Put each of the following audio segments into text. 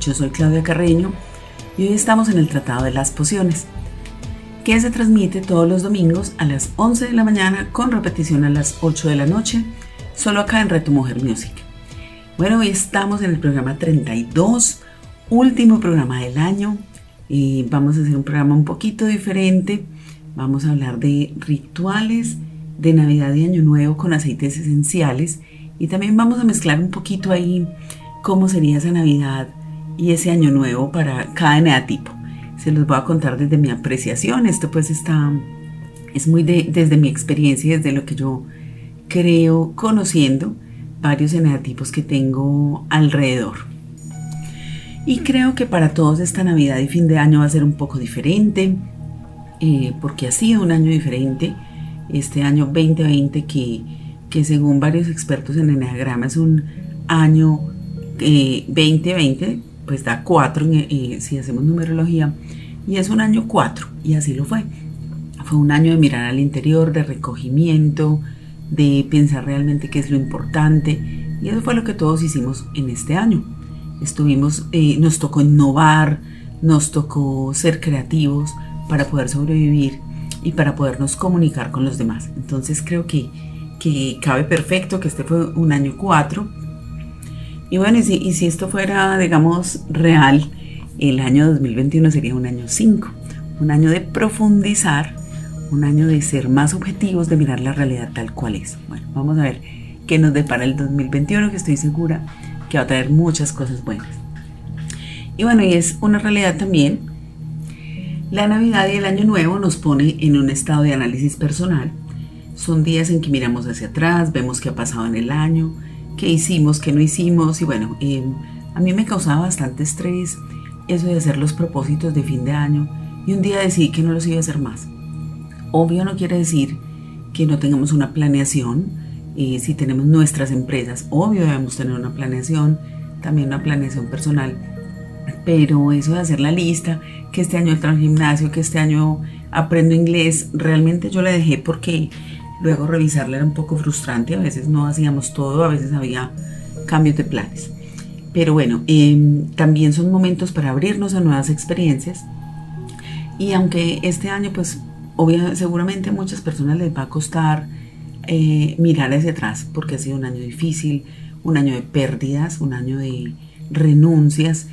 Yo soy Claudia Carreño y hoy estamos en el Tratado de las Pociones, que se transmite todos los domingos a las 11 de la mañana con repetición a las 8 de la noche, solo acá en Reto Mujer Music. Bueno, hoy estamos en el programa 32 último programa del año y vamos a hacer un programa un poquito diferente. Vamos a hablar de rituales de Navidad y Año Nuevo con aceites esenciales y también vamos a mezclar un poquito ahí cómo sería esa Navidad y ese Año Nuevo para cada eneatipo. Se los voy a contar desde mi apreciación. Esto pues está, es muy desde mi experiencia y desde lo que yo creo conociendo varios eneatipos que tengo alrededor. Y creo que para todos esta Navidad y fin de año va a ser un poco diferente, eh, porque ha sido un año diferente, este año 2020 que, que según varios expertos en Enneagrama es un año 2020, eh, pues da 4 eh, si hacemos numerología, y es un año 4, y así lo fue. Fue un año de mirar al interior, de recogimiento, de pensar realmente qué es lo importante, y eso fue lo que todos hicimos en este año estuvimos, eh, nos tocó innovar, nos tocó ser creativos para poder sobrevivir y para podernos comunicar con los demás. Entonces creo que, que cabe perfecto que este fue un año 4. Y bueno, y si, y si esto fuera, digamos, real, el año 2021 sería un año 5, un año de profundizar, un año de ser más objetivos, de mirar la realidad tal cual es. Bueno, vamos a ver qué nos depara el 2021, que estoy segura que va a traer muchas cosas buenas. Y bueno, y es una realidad también. La Navidad y el Año Nuevo nos pone en un estado de análisis personal. Son días en que miramos hacia atrás, vemos qué ha pasado en el año, qué hicimos, qué no hicimos. Y bueno, em, a mí me causaba bastante estrés eso de hacer los propósitos de fin de año y un día decidí que no los iba a hacer más. Obvio no quiere decir que no tengamos una planeación, si tenemos nuestras empresas, obvio debemos tener una planeación, también una planeación personal, pero eso de hacer la lista, que este año entro al gimnasio, que este año aprendo inglés, realmente yo la dejé porque luego revisarla era un poco frustrante, a veces no hacíamos todo, a veces había cambios de planes. Pero bueno, em, también son momentos para abrirnos a nuevas experiencias. Y aunque este año, pues, obviamente, seguramente a muchas personas les va a costar eh, mirar hacia atrás, porque ha sido un año difícil, un año de pérdidas, un año de renuncias.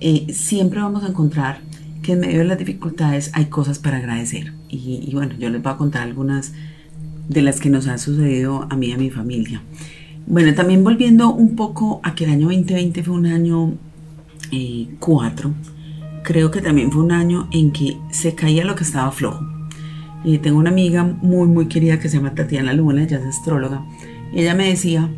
Eh, siempre vamos a encontrar que en medio de las dificultades hay cosas para agradecer. Y, bueno, yo les voy a contar algunas de las que nos han sucedido a mí y a mi familia. Bueno, también volviendo un poco a que el año 2020 fue un año 4, eh, creo que también fue un año en que se caía lo que estaba flojo. Y tengo una amiga muy, muy querida que se llama Tatiana Luna, ella es astróloga. Ella me decía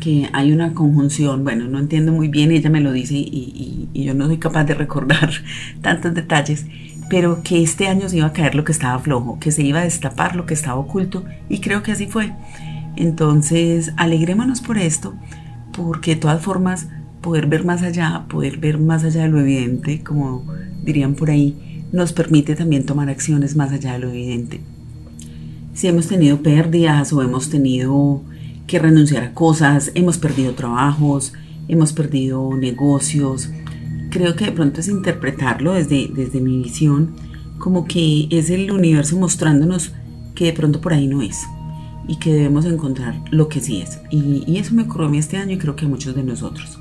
que hay una conjunción, bueno, no entiendo muy bien, ella me lo dice y, yo no soy capaz de recordar tantos detalles, pero que este año se iba a caer lo que estaba flojo, que se iba a destapar lo que estaba oculto y creo que así fue. Entonces, alegrémonos por esto, porque de todas formas, poder ver más allá, poder ver más allá de lo evidente, como dirían por ahí, nos permite también tomar acciones más allá de lo evidente. Si hemos tenido pérdidas o hemos tenido que renunciar a cosas, hemos perdido trabajos, hemos perdido negocios, creo que de pronto es interpretarlo desde, desde mi visión como que es el universo mostrándonos que de pronto por ahí no es y que debemos encontrar lo que sí es. Y, y eso me ocurrió a mí este año y creo que a muchos de nosotros.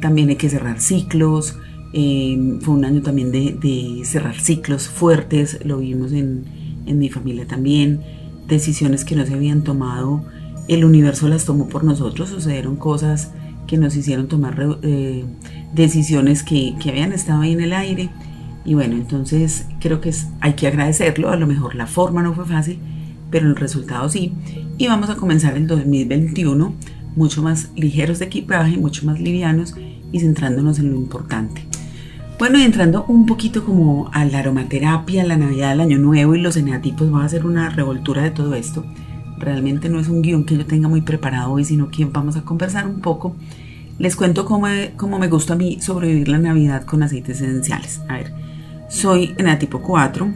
También hay que cerrar ciclos, Em, fue un año también de, cerrar ciclos fuertes, lo vimos en, mi familia también, decisiones que no se habían tomado, el universo las tomó por nosotros, sucedieron cosas que nos hicieron tomar eh, decisiones que, habían estado ahí en el aire. Y bueno, entonces creo que hay que agradecerlo, a lo mejor la forma no fue fácil, pero el resultado sí. Y vamos a comenzar el 2021 mucho más ligeros de equipaje, mucho más livianos y centrándonos en lo importante. Bueno, y entrando un poquito como a la aromaterapia, la Navidad, el Año Nuevo y los eneatipos, voy a hacer una revoltura de todo esto. Realmente no es un guion que yo tenga muy preparado hoy, sino que vamos a conversar un poco. Les cuento cómo, cómo me gusta a mí sobrevivir la Navidad con aceites esenciales. A ver, soy eneatipo 4.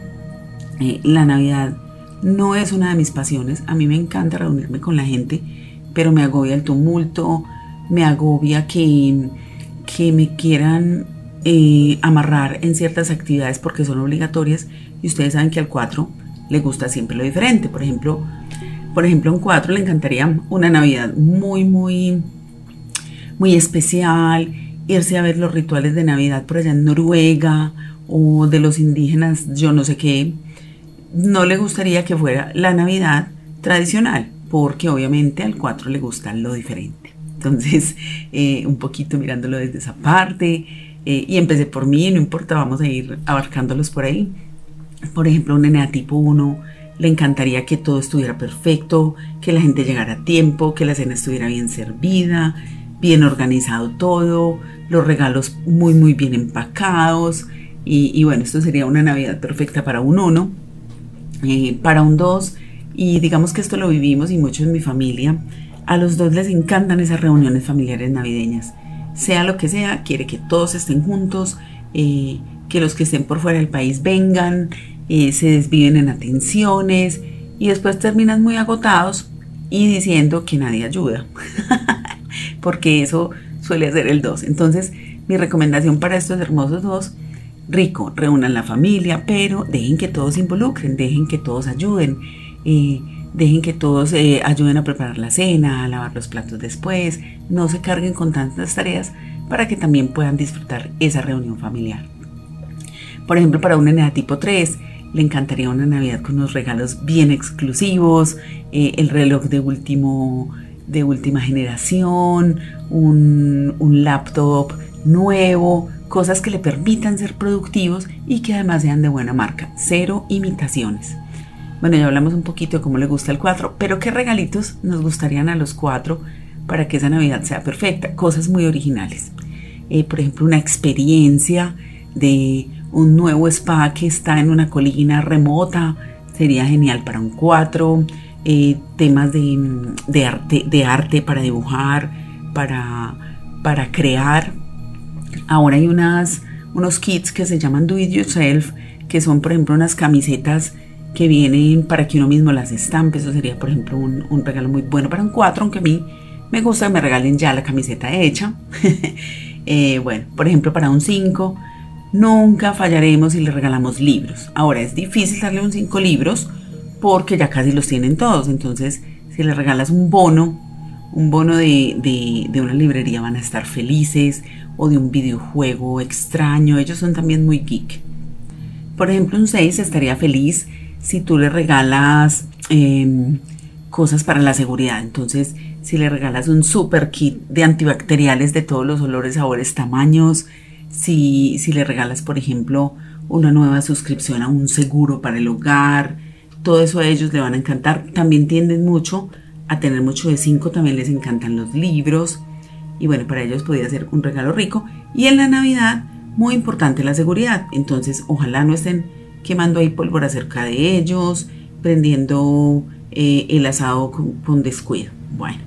Eh, la Navidad no es una de mis pasiones. A mí me encanta reunirme con la gente, pero me agobia el tumulto, me agobia que, que me quieran eh, amarrar en ciertas actividades porque son obligatorias y ustedes saben que al 4 le gusta siempre lo diferente. Por ejemplo, por ejemplo, a un 4 le encantaría una Navidad muy, muy, muy especial, irse a ver los rituales de Navidad por allá en Noruega o de los indígenas, yo no sé qué. No le gustaría que fuera la Navidad tradicional, porque obviamente al 4 le gusta lo diferente. Entonces, eh, un poquito mirándolo desde esa parte, eh, y empecé por mí, no importa, vamos a ir abarcándolos por ahí. Por ejemplo, un tipo 1 le encantaría que todo estuviera perfecto, que la gente llegara a tiempo, que la cena estuviera bien servida, bien organizado todo, los regalos muy muy bien empacados. Y, bueno, esto sería una Navidad perfecta para un 1. Eh, para un 2, y digamos que esto lo vivimos y mucho en mi familia, a los dos les encantan esas reuniones familiares navideñas sea lo que sea, quiere que todos estén juntos, eh, que los que estén por fuera del país vengan, eh, se desviven en atenciones y después terminan muy agotados y diciendo que nadie ayuda, porque eso suele ser el 2. Entonces, mi recomendación para estos hermosos dos, rico, reúnan la familia, pero dejen que todos se involucren, dejen que todos ayuden. Eh, dejen que todos eh, ayuden a preparar la cena, a lavar los platos después, no se carguen con tantas tareas para que también puedan disfrutar esa reunión familiar. Por ejemplo, para un tipo 3, le encantaría una Navidad con unos regalos bien exclusivos, eh, el reloj de, último, de última generación, un, un laptop nuevo, cosas que le permitan ser productivos y que además sean de buena marca, cero imitaciones. Bueno, ya hablamos un poquito de cómo le gusta el 4, pero qué regalitos nos gustarían a los 4 para que esa Navidad sea perfecta. Cosas muy originales. Eh, por ejemplo, una experiencia de un nuevo spa que está en una colina remota. Sería genial para un 4. Eh, temas de, arte, de arte para dibujar, para, para crear. Ahora hay unas, unos kits que se llaman Do It Yourself, que son, por ejemplo, unas camisetas que vienen para que uno mismo las estampe. Eso sería, por ejemplo, un, regalo muy bueno para un 4, aunque a mí me gusta que me regalen ya la camiseta hecha. Eh, bueno, por ejemplo, para un 5, nunca fallaremos si le regalamos libros. Ahora, es difícil darle un 5 libros porque ya casi los tienen todos. Entonces, si le regalas un bono, un bono de, de, una librería, van a estar felices. O de un videojuego extraño. Ellos son también muy geek. Por ejemplo, un 6 estaría feliz si tú le regalas em, cosas para la seguridad. Entonces, si le regalas un super kit de antibacteriales de todos los olores, sabores, tamaños, si, si le regalas, por ejemplo, una nueva suscripción a un seguro para el hogar, todo eso a ellos le van a encantar. También tienden mucho a tener mucho de 5, también les encantan los libros. Y bueno, para ellos podría ser un regalo rico. Y en la Navidad, muy importante la seguridad. Entonces, ojalá no estén quemando ahí pólvora cerca de ellos, prendiendo eh, el asado con, descuido. Bueno,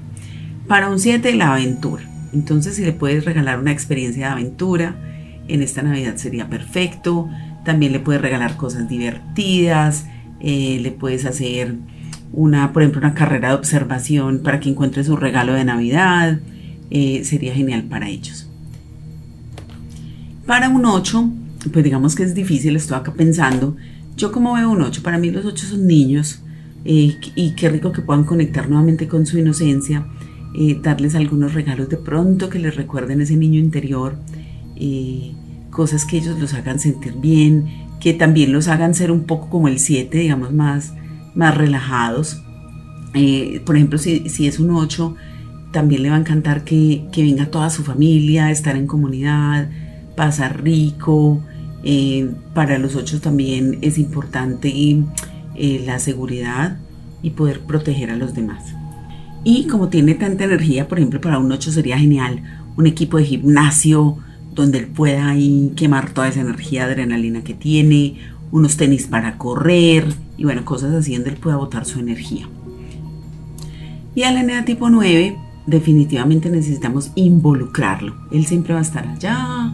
para un 7 la aventura. Entonces si le puedes regalar una experiencia de aventura, en esta Navidad sería perfecto. También le puedes regalar cosas divertidas, eh, le puedes hacer una, por ejemplo, una carrera de observación para que encuentre su regalo de Navidad. Eh, sería genial para ellos. Para un 8, pues digamos que es difícil, estoy acá pensando, yo como veo un 8, para mí los 8 son niños eh, y qué rico que puedan conectar nuevamente con su inocencia, darles algunos regalos de pronto que les recuerden ese niño interior, eh, cosas que ellos los hagan sentir bien, que también los hagan ser un poco como el 7, digamos, más, más relajados. por ejemplo, si, si, es un 8, también le va a encantar que, que venga toda su familia, estar en comunidad, pasar rico. Eh, para los ocho también es importante eh, la seguridad y poder proteger a los demás. Y como tiene tanta energía, por ejemplo, para un 8 sería genial un equipo de gimnasio donde él pueda ahí quemar toda esa energía adrenalina que tiene, unos tenis para correr y bueno, cosas así donde él pueda botar su energía. Y al Enea tipo 9 definitivamente necesitamos involucrarlo. Él siempre va a estar allá,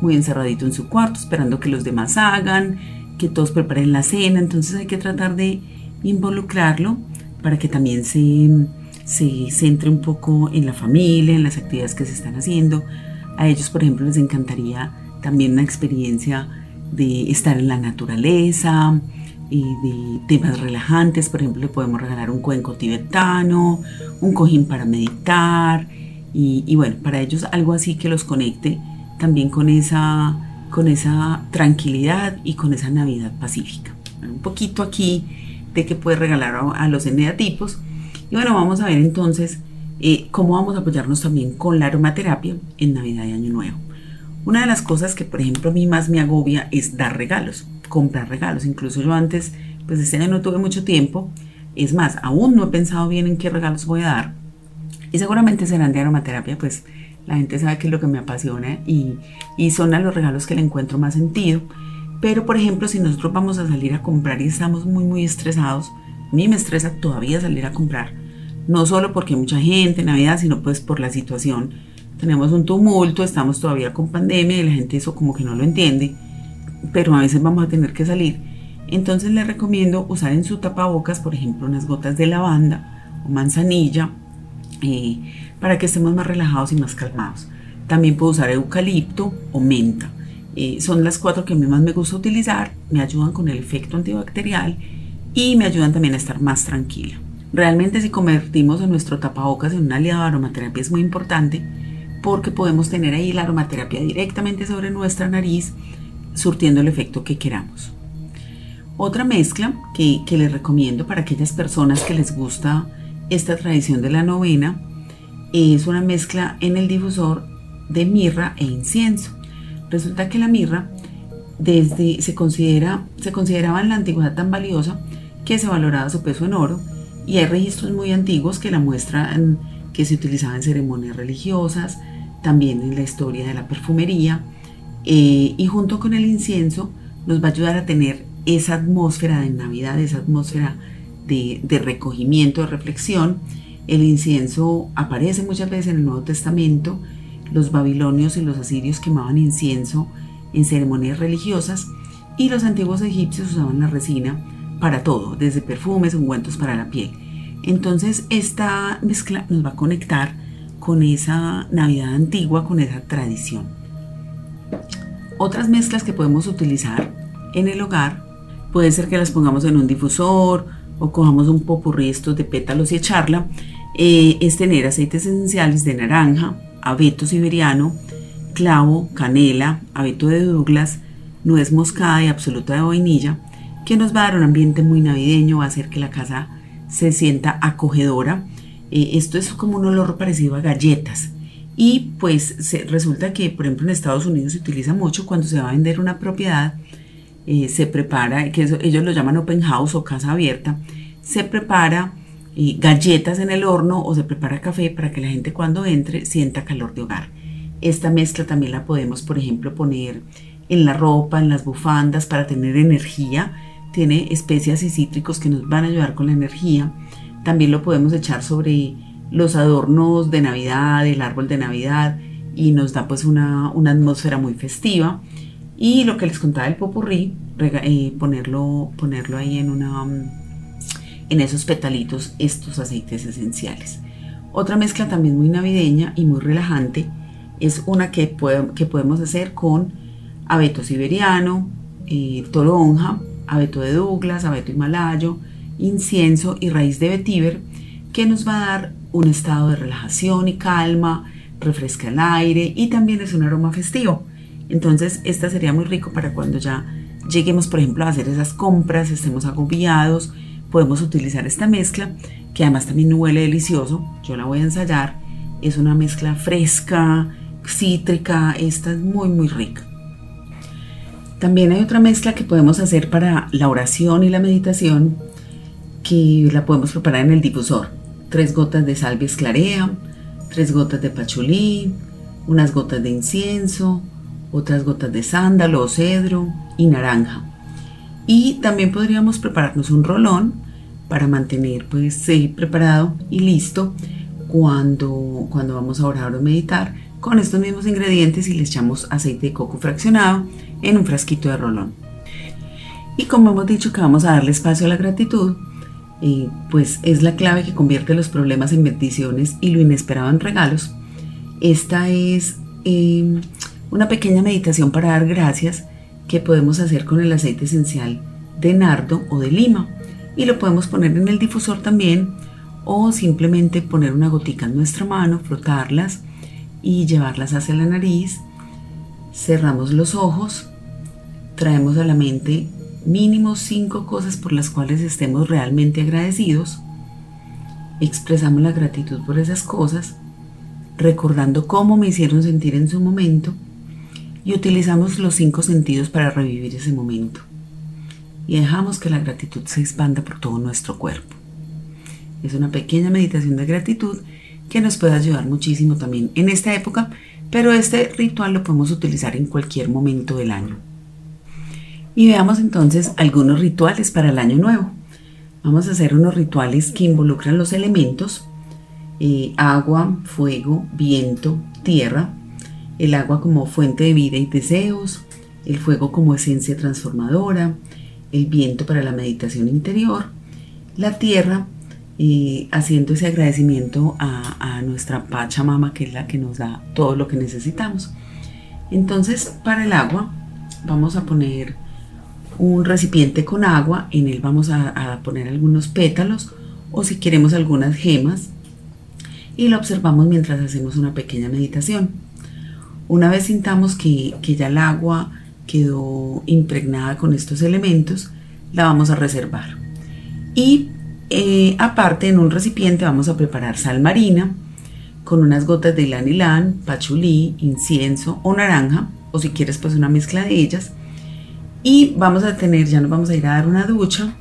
muy encerradito en su cuarto, esperando que los demás hagan, que todos preparen la cena, entonces hay que tratar de involucrarlo para que también se, se centre un poco en la familia, en las actividades que se están haciendo. A ellos, por ejemplo, les encantaría también una experiencia de estar en la naturaleza, y de temas relajantes, por ejemplo, le podemos regalar un cuenco tibetano, un cojín para meditar y, y, bueno, para ellos algo así que los conecte también con esa, con esa tranquilidad y con esa Navidad pacífica. un poquito aquí de qué puede regalar a, los eneatipos. Y bueno, vamos a ver entonces eh, cómo vamos a apoyarnos también con la aromaterapia en Navidad y Año Nuevo. Una de las cosas que, por ejemplo, a mí más me agobia es dar regalos, comprar regalos. Incluso yo antes, pues este año no tuve mucho tiempo. Es más, aún no he pensado bien en qué regalos voy a dar. Y seguramente serán de aromaterapia, pues la gente sabe que es lo que me apasiona y, y son a los regalos que le encuentro más sentido. Pero, por ejemplo, si nosotros vamos a salir a comprar y estamos muy, muy estresados, a mí me estresa todavía salir a comprar. No solo porque mucha gente en Navidad, sino pues por la situación. Tenemos un tumulto, estamos todavía con pandemia y la gente eso como que no lo entiende. Pero a veces vamos a tener que salir. Entonces le recomiendo usar en su tapabocas, por ejemplo, unas gotas de lavanda o manzanilla eh, para que estemos más relajados y más calmados. También puedo usar eucalipto o menta. Eh, son las cuatro que a mí más me gusta utilizar, me ayudan con el efecto antibacterial y me ayudan también a estar más tranquila. Realmente si convertimos a nuestro tapabocas en un aliado de aromaterapia es muy importante porque podemos tener ahí la aromaterapia directamente sobre nuestra nariz surtiendo el efecto que queramos. Otra mezcla que, que les recomiendo para aquellas personas que les gusta esta tradición de la novena es una mezcla en el difusor de mirra e incienso. Resulta que la mirra desde, se, considera, se consideraba en la antigüedad tan valiosa que se valoraba su peso en oro y hay registros muy antiguos que la muestran que se utilizaba en ceremonias religiosas, también en la historia de la perfumería eh, y junto con el incienso nos va a ayudar a tener esa atmósfera de Navidad, esa atmósfera de, de recogimiento, de reflexión. El incienso aparece muchas veces en el Nuevo Testamento los babilonios y los asirios quemaban incienso en ceremonias religiosas y los antiguos egipcios usaban la resina para todo, desde perfumes, ungüentos para la piel. Entonces esta mezcla nos va a conectar con esa Navidad antigua, con esa tradición. Otras mezclas que podemos utilizar en el hogar puede ser que las pongamos en un difusor o cojamos un popurrí estos de pétalos y echarla. Eh, es tener aceites esenciales de naranja, abeto siberiano, clavo, canela, abeto de Douglas, nuez moscada y absoluta de vainilla, que nos va a dar un ambiente muy navideño, va a hacer que la casa se sienta acogedora. Eh, esto es como un olor parecido a galletas. Y pues resulta que, por ejemplo, en Estados Unidos se utiliza mucho cuando se va a vender una propiedad, eh, se prepara, que ellos lo llaman open house o casa abierta, se prepara galletas en el horno o se prepara café para que la gente cuando entre sienta calor de hogar. Esta mezcla también la podemos, por ejemplo, poner en la ropa, en las bufandas para tener energía. Tiene especias y cítricos que nos van a ayudar con la energía. También lo podemos echar sobre los adornos de Navidad, el árbol de Navidad y nos da pues una, atmósfera muy festiva. Y lo que les contaba el popurrí, eh, ponerlo, ponerlo ahí en una en esos petalitos estos aceites esenciales. Otra mezcla también muy navideña y muy relajante es una que, que podemos hacer con abeto siberiano, eh, toronja, abeto de Douglas, abeto himalayo, incienso y raíz de vetiver que nos va a dar un estado de relajación y calma, refresca el aire y también es un aroma festivo. Entonces, esta sería muy rico para cuando ya lleguemos, por ejemplo, a hacer esas compras, estemos agobiados podemos utilizar esta mezcla, que además también huele delicioso. Yo la voy a ensayar. Es una mezcla fresca, cítrica, esta es muy muy rica. También hay otra mezcla que podemos hacer para la oración y la meditación, que la podemos preparar en el difusor. Tres gotas de salvia esclarea, tres gotas de pachulí, unas gotas de incienso, otras gotas de sándalo o cedro y naranja. Y también podríamos prepararnos un rolón para mantener pues preparado y listo cuando, cuando vamos a orar o meditar con estos mismos ingredientes y le echamos aceite de coco fraccionado en un frasquito de rolón. Y como hemos dicho que vamos a darle espacio a la gratitud, eh, pues es la clave que convierte los problemas en bendiciones y lo inesperado en regalos. Esta es em, una pequeña meditación para dar gracias que podemos hacer con el aceite esencial de nardo o de lima y lo podemos poner en el difusor también o simplemente poner una gotica en nuestra mano, frotarlas y llevarlas hacia la nariz. Cerramos los ojos, traemos a la mente mínimo cinco cosas por las cuales estemos realmente agradecidos. Expresamos la gratitud por esas cosas, recordando cómo me hicieron sentir en su momento y utilizamos los cinco sentidos para revivir ese momento. Y dejamos que la gratitud se expanda por todo nuestro cuerpo. Es una pequeña meditación de gratitud que nos puede ayudar muchísimo también en esta época, pero este ritual lo podemos utilizar en cualquier momento del año. Y veamos entonces algunos rituales para el año nuevo. Vamos a hacer unos rituales que involucran los elementos eh, agua, fuego, viento, tierra, el agua como fuente de vida y deseos, el fuego como esencia transformadora, el viento para la meditación interior, la tierra eh, haciendo ese agradecimiento a, a nuestra Pachamama, que es la que nos da todo lo que necesitamos. Entonces, para el agua, vamos a poner un recipiente con agua, en él vamos a, poner algunos pétalos o si queremos algunas gemas y lo observamos mientras hacemos una pequeña meditación. Una vez sintamos que, ya el agua quedó impregnada con estos elementos, la vamos a reservar. Y eh, aparte en un recipiente vamos a preparar sal marina con unas gotas de ilan pachulí, incienso o naranja, o si quieres pues una mezcla de ellas y vamos a tener, ya nos vamos a ir a dar una ducha,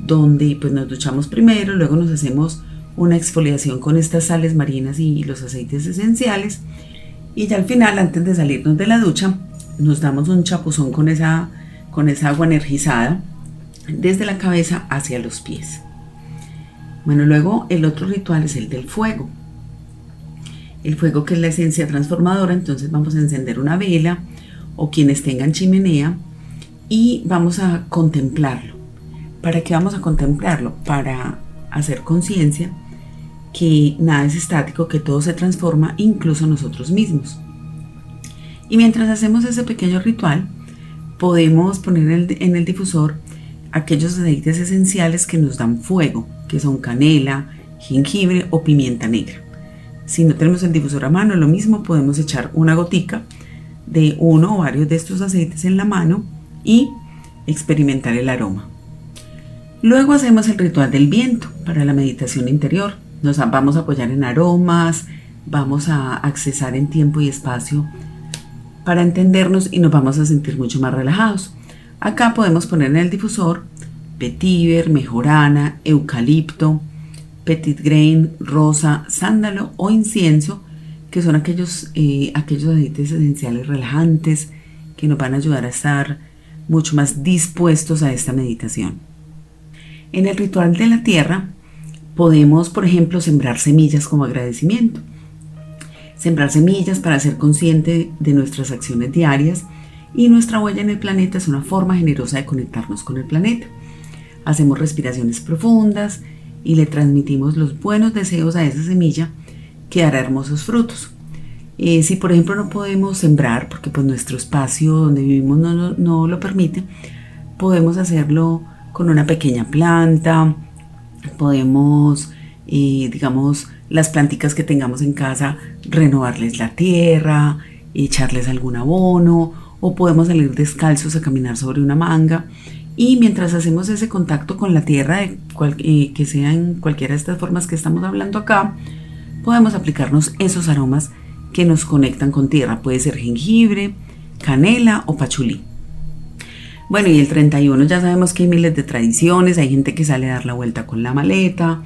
donde pues nos duchamos primero, luego nos hacemos una exfoliación con estas sales marinas y los aceites esenciales. Y ya al final, antes de salirnos de la ducha, nos damos un chapuzón con esa, con esa agua energizada desde la cabeza hacia los pies. Bueno, luego el otro ritual es el del fuego. El fuego que es la esencia transformadora, entonces vamos a encender una vela o quienes tengan chimenea y vamos a contemplarlo. ¿Para qué vamos a contemplarlo? Para hacer conciencia que nada es estático, que todo se transforma, incluso nosotros mismos. Y mientras hacemos ese pequeño ritual, podemos poner en el, difusor aquellos aceites esenciales que nos dan fuego, que son canela, jengibre o pimienta negra. Si no tenemos el difusor a mano, lo mismo podemos echar una gotica de uno o varios de estos aceites en la mano y experimentar el aroma. Luego hacemos el ritual del viento para la meditación interior. Nos vamos a apoyar en aromas, vamos a accesar en tiempo y espacio para entendernos y nos vamos a sentir mucho más relajados. Acá podemos poner en el difusor vetiver, mejorana, eucalipto, petit grain, rosa, sándalo o incienso, que son aquellos, eh, aquellos aceites esenciales relajantes que nos van a ayudar a estar mucho más dispuestos a esta meditación. En el ritual de la tierra podemos, por ejemplo, sembrar semillas como agradecimiento. Sembrar semillas para ser consciente de nuestras acciones diarias y nuestra huella en el planeta es una forma generosa de conectarnos con el planeta. Hacemos respiraciones profundas y le transmitimos los buenos deseos a esa semilla que dará hermosos frutos. Eh, si por ejemplo no podemos sembrar, porque pues nuestro espacio donde vivimos no, lo permite, podemos hacerlo con una pequeña planta, podemos, eh, digamos, las planticas que tengamos en casa, renovarles la tierra, echarles algún abono, o podemos salir descalzos a caminar sobre una manga. Y mientras hacemos ese contacto con la tierra, de eh, que sea en cualquiera de estas formas que estamos hablando acá, podemos aplicarnos esos aromas que nos conectan con tierra. Puede ser jengibre, canela o pachulí. Bueno, y el 31 ya sabemos que hay miles de tradiciones. Hay gente que sale a dar la vuelta con la maleta,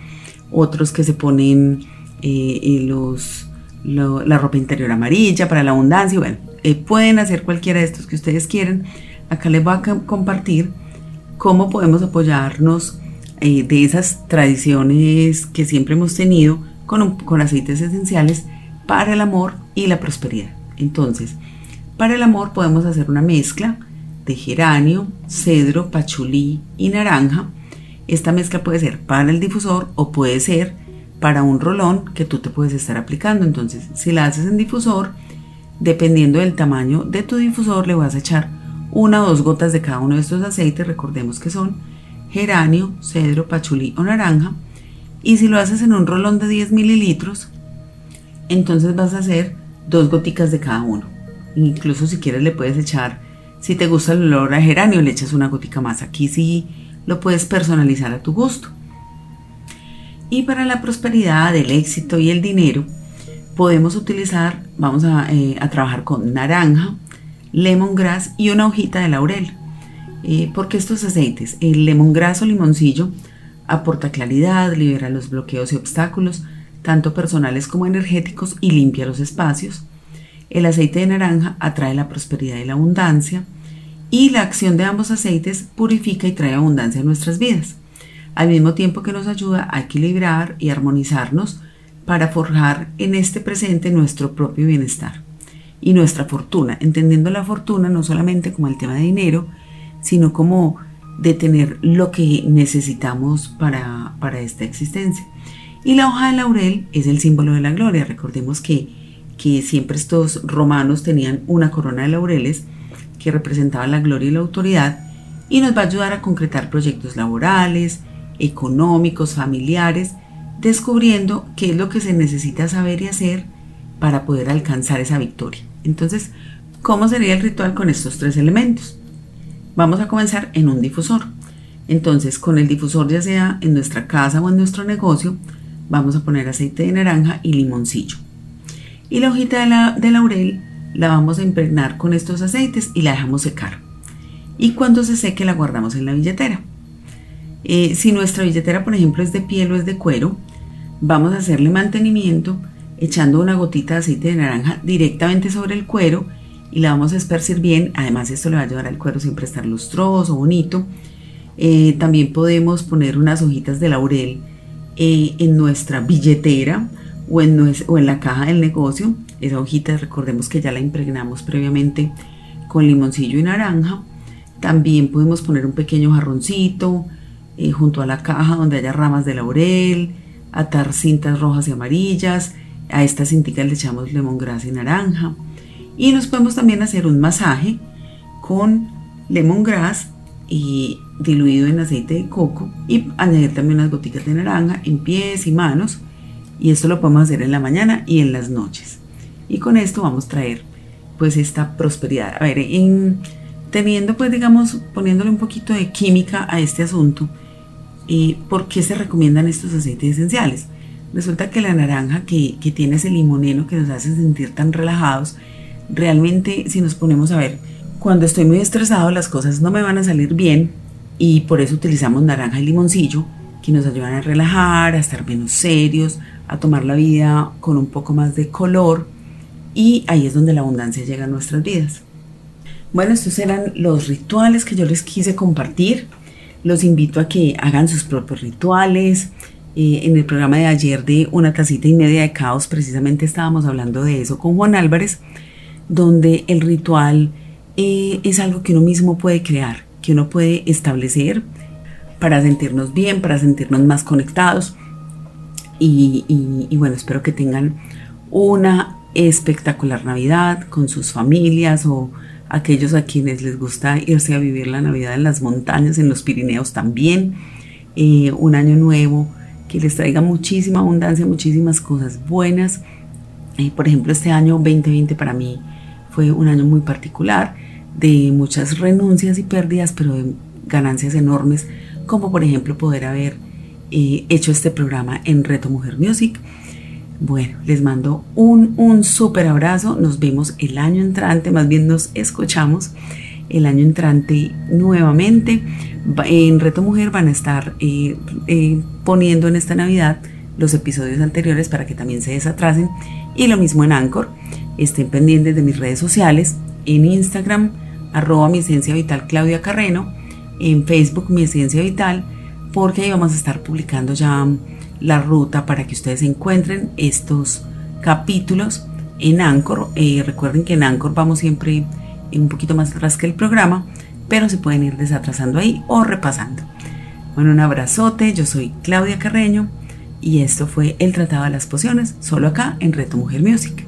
otros que se ponen eh, los, la ropa interior amarilla para la abundancia. Bueno, eh, pueden hacer cualquiera de estos que ustedes quieran. Acá les voy a compartir cómo podemos apoyarnos eh, de esas tradiciones que siempre hemos tenido con, con aceites esenciales para el amor y la prosperidad. Entonces, para el amor podemos hacer una mezcla de geranio, cedro, pachulí y naranja. Esta mezcla puede ser para el difusor o puede ser para un rolón que tú te puedes estar aplicando. Entonces, si la haces en difusor, dependiendo del tamaño de tu difusor, le vas a echar una o dos gotas de cada uno de estos aceites. Recordemos que son geranio, cedro, pachulí o naranja. Y si lo haces en un rolón de 10 mililitros, entonces vas a hacer dos goticas de cada uno. Incluso si quieres le puedes echar, si te gusta el olor a geranio, le echas una gotica más. Aquí sí lo puedes personalizar a tu gusto. Y para la prosperidad, el éxito y el dinero, podemos utilizar, vamos a, eh, trabajar con naranja, lemongrass y una hojita de laurel. Eh, porque estos aceites, el lemongrass o limoncillo, aporta claridad, libera los bloqueos y obstáculos, tanto personales como energéticos, y limpia los espacios. El aceite de naranja atrae la prosperidad y la abundancia, y la acción de ambos aceites purifica y trae abundancia a nuestras vidas al mismo tiempo que nos ayuda a equilibrar y armonizarnos para forjar en este presente nuestro propio bienestar y nuestra fortuna, entendiendo la fortuna no solamente como el tema de dinero, sino como de tener lo que necesitamos para, para esta existencia. Y la hoja de laurel es el símbolo de la gloria. Recordemos que, que siempre estos romanos tenían una corona de laureles que representaba la gloria y la autoridad y nos va a ayudar a concretar proyectos laborales, económicos, familiares, descubriendo qué es lo que se necesita saber y hacer para poder alcanzar esa victoria. Entonces, ¿cómo sería el ritual con estos tres elementos? Vamos a comenzar en un difusor. Entonces, con el difusor, ya sea en nuestra casa o en nuestro negocio, vamos a poner aceite de naranja y limoncillo. Y la hojita de, laurel la vamos a impregnar con estos aceites y la dejamos secar. Y cuando se seque la guardamos en la billetera. Eh, si nuestra billetera, por ejemplo, es de piel o es de cuero, vamos a hacerle mantenimiento echando una gotita de aceite de naranja directamente sobre el cuero y la vamos a esparcir bien. Además, esto le va a ayudar al cuero siempre a estar lustroso, bonito. Eh, también podemos poner unas hojitas de laurel eh, en nuestra billetera o en, o en la caja del negocio. Esa hojita, recordemos que ya la impregnamos previamente con limoncillo y naranja. También podemos poner un pequeño jarroncito, eh, junto a la caja donde haya ramas de laurel, atar cintas rojas y amarillas, a estas cintas le echamos lemongrass y naranja. Y nos podemos también hacer un masaje con lemongrass y diluido en aceite de coco y añadir también unas gotitas de naranja en pies y manos. Y esto lo podemos hacer en la mañana y en las noches. Y con esto vamos a traer pues esta prosperidad. A ver, teniendo pues digamos poniéndole un poquito de química a este asunto, ¿por qué se recomiendan estos aceites esenciales? Resulta que la naranja que, que tiene ese limoneno que nos hace sentir tan relajados, realmente si nos ponemos a ver, cuando estoy muy estresado las cosas no me van a salir bien y por eso utilizamos naranja y limoncillo que nos ayudan a relajar, a estar menos serios, a tomar la vida con un poco más de color y ahí es donde la abundancia llega a nuestras vidas. Bueno, estos eran los rituales que yo les quise compartir. Los invito a que hagan sus propios rituales. Eh, en el programa de ayer de Una tacita y media de caos, precisamente estábamos hablando de eso con Juan Álvarez, donde el ritual eh, es algo que uno mismo puede crear, que uno puede establecer para sentirnos bien, para sentirnos más conectados. y, y bueno, espero que tengan una espectacular Navidad con sus familias o aquellos a quienes les gusta irse a vivir la Navidad en las montañas, en los Pirineos también, eh, un año nuevo que les traiga muchísima abundancia, muchísimas cosas buenas. Eh, por ejemplo, este año 2020 para mí fue un año muy particular, de muchas renuncias y pérdidas, pero de ganancias enormes, como por ejemplo poder haber eh, hecho este programa en Reto Mujer Music bueno, les mando un, un súper abrazo. Nos vemos el año entrante, más bien nos escuchamos el año entrante nuevamente. En Reto Mujer van a estar eh, eh, poniendo en esta Navidad los episodios anteriores para que también se desatrasen. Y lo mismo en Anchor. Estén pendientes de mis redes sociales. En Instagram, arroba mi esencia vital Claudia Carreno. En Facebook, mi esencia vital. Porque ahí vamos a estar publicando ya la ruta para que ustedes encuentren estos capítulos en Anchor. Eh, recuerden que en Anchor vamos siempre un poquito más atrás que el programa, pero se pueden ir desatrasando ahí o repasando. Bueno, un abrazote, yo soy Claudia Carreño y esto fue el Tratado de las Pociones, solo acá en Reto Mujer Music.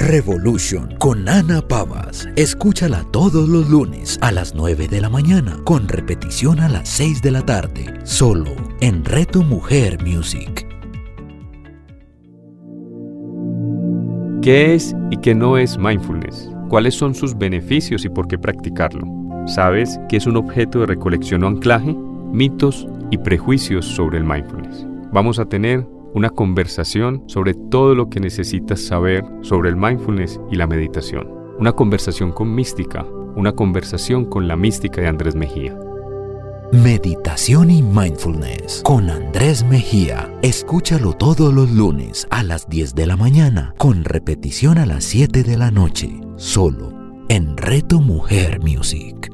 Revolution con Ana Pavas. Escúchala todos los lunes a las 9 de la mañana, con repetición a las 6 de la tarde, solo en Reto Mujer Music. ¿Qué es y qué no es mindfulness? ¿Cuáles son sus beneficios y por qué practicarlo? ¿Sabes qué es un objeto de recolección o anclaje? Mitos y prejuicios sobre el mindfulness. Vamos a tener una conversación sobre todo lo que necesitas saber sobre el mindfulness y la meditación. Una conversación con mística, una conversación con la mística de Andrés Mejía. Meditación y Mindfulness con Andrés Mejía. Escúchalo todos los lunes a las 10 de la mañana, con repetición a las 7 de la noche, solo en Reto Mujer Music.